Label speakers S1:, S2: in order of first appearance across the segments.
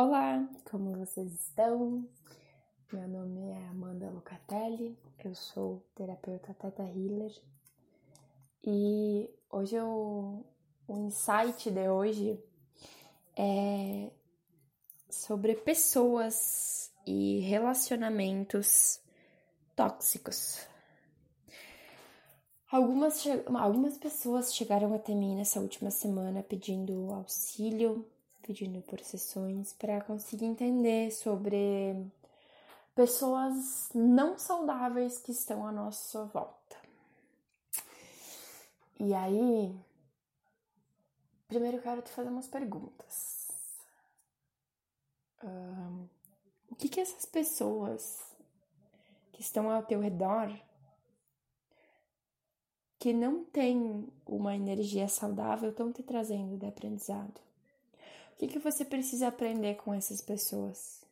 S1: Olá, como vocês estão? Meu nome é Amanda Lucatelli, eu sou terapeuta Teta Healer e hoje eu, o insight de hoje é sobre pessoas e relacionamentos tóxicos. Algumas, algumas pessoas chegaram até mim nessa última semana pedindo auxílio pedindo por sessões para conseguir entender sobre pessoas não saudáveis que estão à nossa volta. E aí, primeiro eu quero te fazer umas perguntas. Um, o que que essas pessoas que estão ao teu redor que não têm uma energia saudável estão te trazendo de aprendizado? O que, que você precisa aprender com essas pessoas?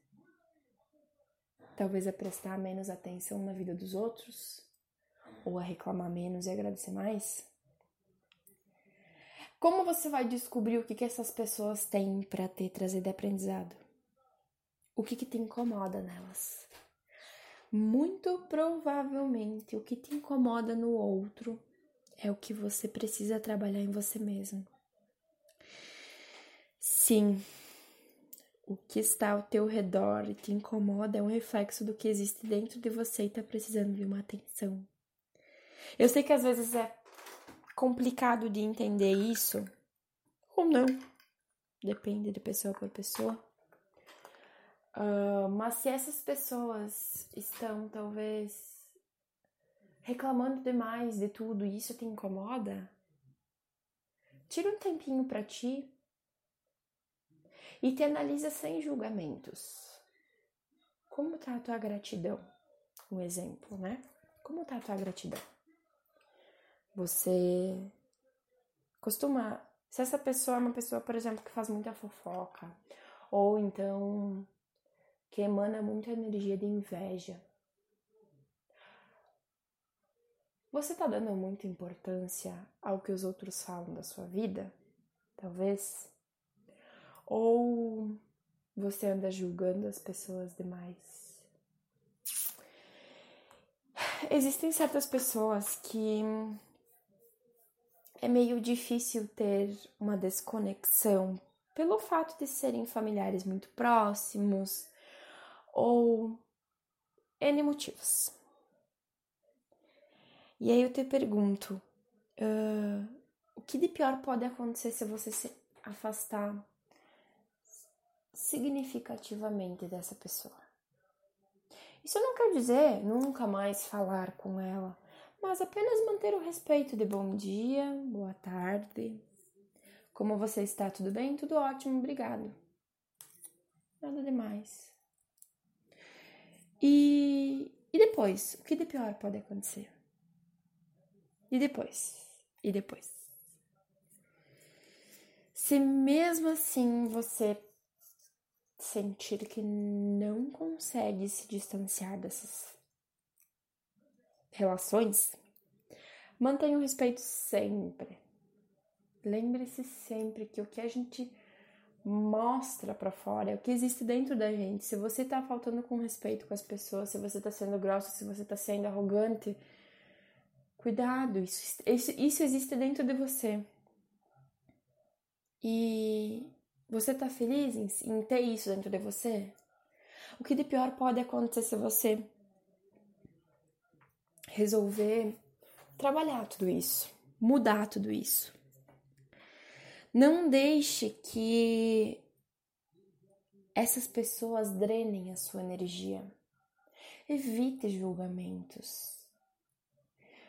S1: Talvez a prestar menos atenção na vida dos outros? Ou a reclamar menos e agradecer mais? Como você vai descobrir o que, que essas pessoas têm para ter trazido aprendizado? O que, que te incomoda nelas? Muito provavelmente o que te incomoda no outro é o que você precisa trabalhar em você mesmo. Sim, o que está ao teu redor e te incomoda é um reflexo do que existe dentro de você e está precisando de uma atenção. Eu sei que às vezes é complicado de entender isso, ou não, depende de pessoa por pessoa. Uh, mas se essas pessoas estão talvez reclamando demais de tudo e isso te incomoda, tira um tempinho para ti e te analisa sem julgamentos. Como tá a tua gratidão? Um exemplo, né? Como tá a tua gratidão? Você costuma. Se essa pessoa é uma pessoa, por exemplo, que faz muita fofoca, ou então que emana muita energia de inveja, você tá dando muita importância ao que os outros falam da sua vida? Talvez ou você anda julgando as pessoas demais? Existem certas pessoas que é meio difícil ter uma desconexão pelo fato de serem familiares muito próximos ou N motivos. E aí eu te pergunto: uh, o que de pior pode acontecer se você se afastar significativamente dessa pessoa. Isso não quer dizer nunca mais falar com ela, mas apenas manter o respeito de bom dia, boa tarde. Como você está? Tudo bem? Tudo ótimo, obrigado. Nada demais. E, e depois? O que de pior pode acontecer? E depois? E depois? Se mesmo assim você sentir que não consegue se distanciar dessas relações, mantenha o respeito sempre. Lembre-se sempre que o que a gente mostra para fora é o que existe dentro da gente. Se você tá faltando com respeito com as pessoas, se você tá sendo grosso, se você tá sendo arrogante, cuidado, isso, isso, isso existe dentro de você. E você tá feliz em, em ter isso dentro de você? O que de pior pode acontecer se você resolver trabalhar tudo isso, mudar tudo isso? Não deixe que essas pessoas drenem a sua energia. Evite julgamentos.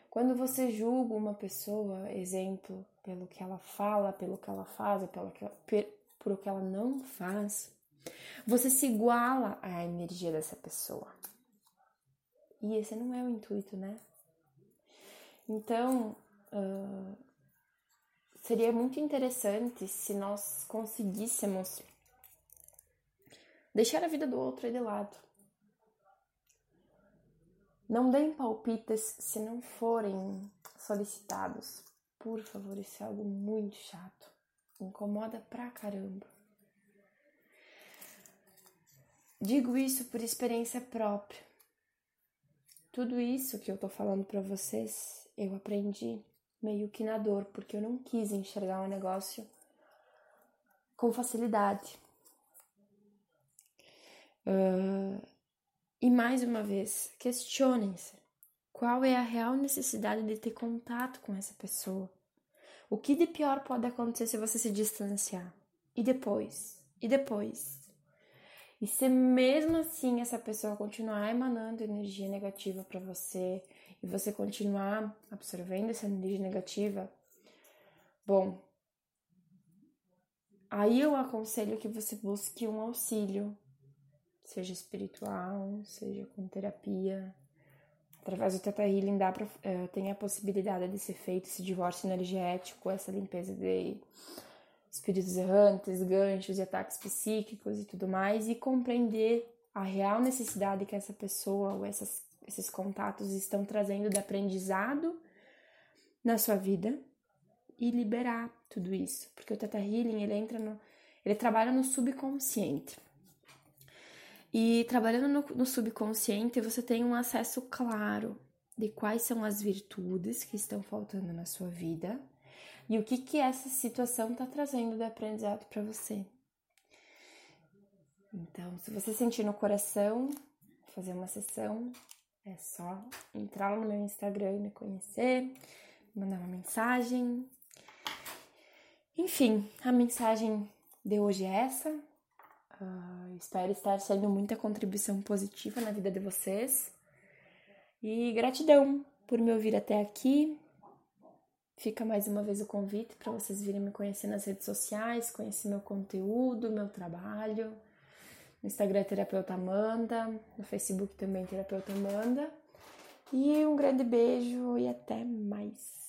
S1: Quando você julga uma pessoa, exemplo, pelo que ela fala, pelo que ela faz, pelo que, por o que ela não faz, você se iguala à energia dessa pessoa. E esse não é o intuito, né? Então, uh, seria muito interessante se nós conseguíssemos deixar a vida do outro aí de lado. Não deem palpites se não forem solicitados. Por favor, isso é algo muito chato incomoda pra caramba. Digo isso por experiência própria. Tudo isso que eu tô falando para vocês, eu aprendi meio que na dor, porque eu não quis enxergar o negócio com facilidade. Uh, e mais uma vez, questionem-se qual é a real necessidade de ter contato com essa pessoa. O que de pior pode acontecer se você se distanciar? E depois? E depois? E se mesmo assim essa pessoa continuar emanando energia negativa para você e você continuar absorvendo essa energia negativa, bom, aí eu aconselho que você busque um auxílio, seja espiritual, seja com terapia. Através do Teta Healing dá pra, é, tem a possibilidade de ser feito esse divórcio energético, essa limpeza de espíritos errantes, ganchos e ataques psíquicos e tudo mais, e compreender a real necessidade que essa pessoa ou essas, esses contatos estão trazendo de aprendizado na sua vida e liberar tudo isso, porque o Teta Healing ele entra no, ele trabalha no subconsciente. E trabalhando no, no subconsciente, você tem um acesso claro de quais são as virtudes que estão faltando na sua vida e o que que essa situação está trazendo de aprendizado para você. Então, se você sentir no coração fazer uma sessão, é só entrar no meu Instagram e me conhecer, mandar uma mensagem. Enfim, a mensagem de hoje é essa. Uh, espero estar sendo muita contribuição positiva na vida de vocês. E gratidão por me ouvir até aqui. Fica mais uma vez o convite para vocês virem me conhecer nas redes sociais, conhecer meu conteúdo, meu trabalho. No Instagram Terapeuta Amanda, no Facebook também Terapeuta Amanda. E um grande beijo e até mais.